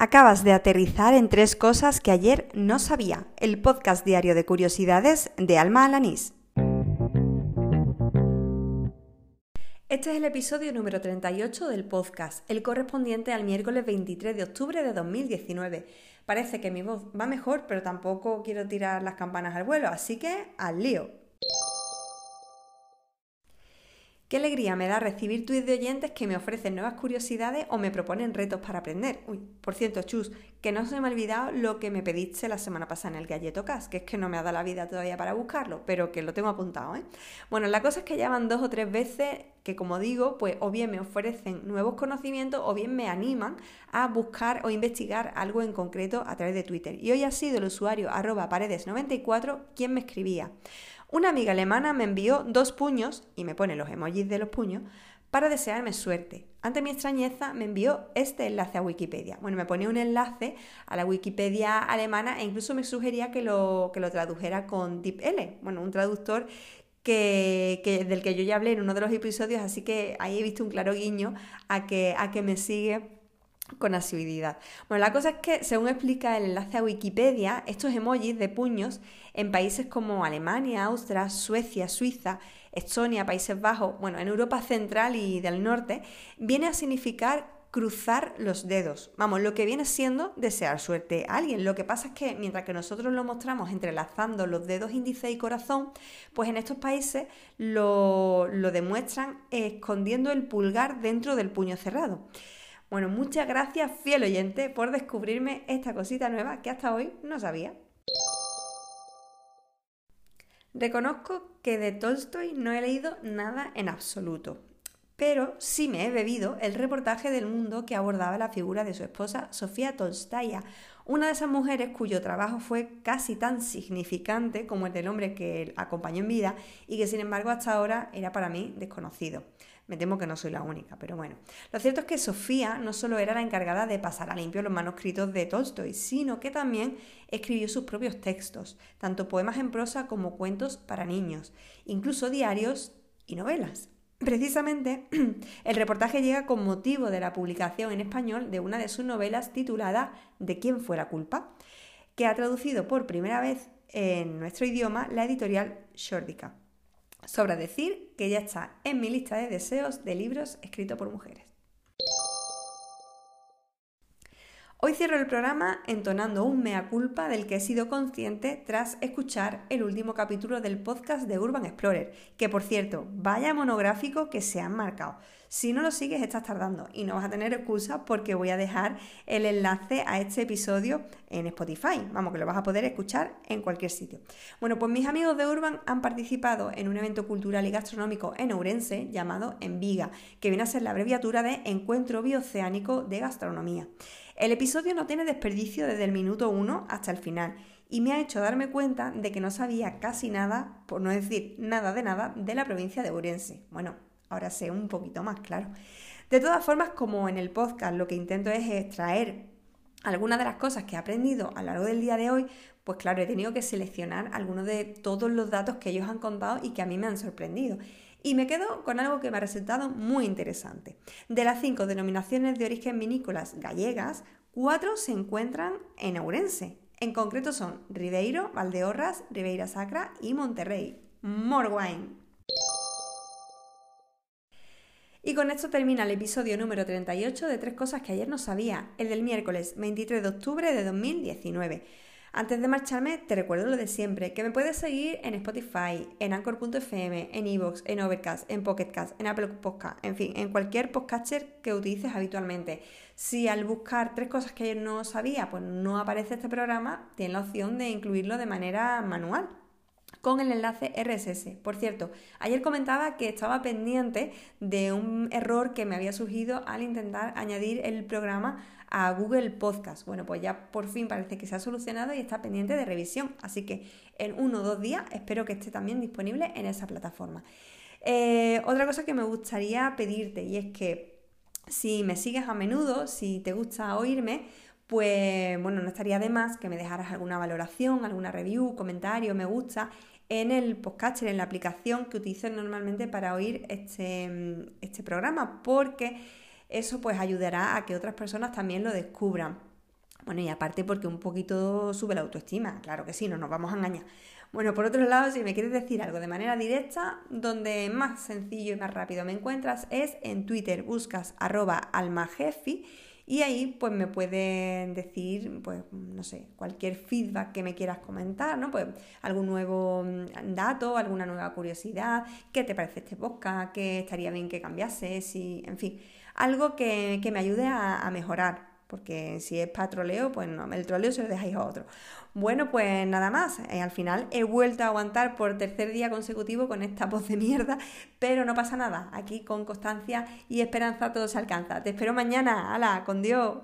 Acabas de aterrizar en tres cosas que ayer no sabía. El podcast diario de curiosidades de Alma Alanís. Este es el episodio número 38 del podcast, el correspondiente al miércoles 23 de octubre de 2019. Parece que mi voz va mejor, pero tampoco quiero tirar las campanas al vuelo, así que al lío. Qué alegría me da recibir tweets de oyentes que me ofrecen nuevas curiosidades o me proponen retos para aprender. Uy, por cierto, Chus, que no se me ha olvidado lo que me pediste la semana pasada en el Galleto Cast, que es que no me ha dado la vida todavía para buscarlo, pero que lo tengo apuntado, ¿eh? Bueno, la cosa es que ya van dos o tres veces que, como digo, pues o bien me ofrecen nuevos conocimientos o bien me animan a buscar o investigar algo en concreto a través de Twitter. Y hoy ha sido el usuario arroba paredes94 quien me escribía. Una amiga alemana me envió dos puños, y me pone los emojis de los puños, para desearme suerte. Ante mi extrañeza me envió este enlace a Wikipedia. Bueno, me ponía un enlace a la Wikipedia alemana e incluso me sugería que lo, que lo tradujera con DeepL, bueno, un traductor que, del que yo ya hablé en uno de los episodios, así que ahí he visto un claro guiño a que, a que me sigue con asiduidad. Bueno, la cosa es que, según explica el enlace a Wikipedia, estos emojis de puños en países como Alemania, Austria, Suecia, Suiza, Estonia, Países Bajos, bueno, en Europa Central y del Norte, viene a significar cruzar los dedos. Vamos, lo que viene siendo desear suerte a alguien. Lo que pasa es que mientras que nosotros lo mostramos entrelazando los dedos índice y corazón, pues en estos países lo, lo demuestran escondiendo el pulgar dentro del puño cerrado. Bueno, muchas gracias, fiel oyente, por descubrirme esta cosita nueva que hasta hoy no sabía. Reconozco que de Tolstoy no he leído nada en absoluto, pero sí me he bebido el reportaje del mundo que abordaba la figura de su esposa Sofía Tolstaya, una de esas mujeres cuyo trabajo fue casi tan significante como el del hombre que acompañó en vida y que sin embargo hasta ahora era para mí desconocido. Me temo que no soy la única, pero bueno. Lo cierto es que Sofía no solo era la encargada de pasar a limpio los manuscritos de Tolstoy, sino que también escribió sus propios textos, tanto poemas en prosa como cuentos para niños, incluso diarios y novelas. Precisamente, el reportaje llega con motivo de la publicación en español de una de sus novelas titulada ¿De quién fue la culpa?, que ha traducido por primera vez en nuestro idioma la editorial Shordica. Sobra decir que ya está en mi lista de deseos de libros escritos por mujeres. Hoy cierro el programa entonando un mea culpa del que he sido consciente tras escuchar el último capítulo del podcast de Urban Explorer, que por cierto, vaya monográfico que se han marcado. Si no lo sigues, estás tardando y no vas a tener excusa porque voy a dejar el enlace a este episodio en Spotify. Vamos, que lo vas a poder escuchar en cualquier sitio. Bueno, pues mis amigos de Urban han participado en un evento cultural y gastronómico en Ourense llamado Enviga, que viene a ser la abreviatura de Encuentro Bioceánico de Gastronomía. El episodio no tiene desperdicio desde el minuto 1 hasta el final y me ha hecho darme cuenta de que no sabía casi nada, por no decir nada de nada, de la provincia de Ourense. Bueno, ahora sé un poquito más, claro. De todas formas, como en el podcast lo que intento es extraer algunas de las cosas que he aprendido a lo largo del día de hoy, pues claro, he tenido que seleccionar algunos de todos los datos que ellos han contado y que a mí me han sorprendido. Y me quedo con algo que me ha resultado muy interesante. De las cinco denominaciones de origen vinícolas gallegas, cuatro se encuentran en Ourense. En concreto son Ribeiro, Valdeorras, Ribeira Sacra y Monterrey. Morwine. Y con esto termina el episodio número 38 de Tres Cosas que ayer no sabía, el del miércoles 23 de octubre de 2019. Antes de marcharme, te recuerdo lo de siempre, que me puedes seguir en Spotify, en Anchor.fm, en Evox, en Overcast, en Pocketcast, en Apple Podcast, en fin, en cualquier podcaster que utilices habitualmente. Si al buscar tres cosas que ayer no sabía, pues no aparece este programa, tienes la opción de incluirlo de manera manual con el enlace RSS. Por cierto, ayer comentaba que estaba pendiente de un error que me había surgido al intentar añadir el programa a Google Podcast. Bueno, pues ya por fin parece que se ha solucionado y está pendiente de revisión. Así que en uno o dos días espero que esté también disponible en esa plataforma. Eh, otra cosa que me gustaría pedirte y es que si me sigues a menudo, si te gusta oírme, pues bueno, no estaría de más que me dejaras alguna valoración, alguna review, comentario, me gusta en el podcaster, en la aplicación que utilizo normalmente para oír este, este programa, porque eso pues ayudará a que otras personas también lo descubran. Bueno, y aparte porque un poquito sube la autoestima, claro que sí, no nos vamos a engañar. Bueno, por otro lado, si me quieres decir algo de manera directa, donde más sencillo y más rápido me encuentras es en Twitter, buscas arroba almajefi y ahí pues me pueden decir, pues no sé, cualquier feedback que me quieras comentar, ¿no? Pues algún nuevo mm, dato, alguna nueva curiosidad, qué te parece este podcast, qué estaría bien que cambiase, si, en fin, algo que, me ayude a mejorar porque si es para troleo, pues no, el troleo se lo dejáis a otro. Bueno, pues nada más, eh, al final he vuelto a aguantar por tercer día consecutivo con esta voz de mierda, pero no pasa nada, aquí con constancia y esperanza todo se alcanza. Te espero mañana, hala, con Dios.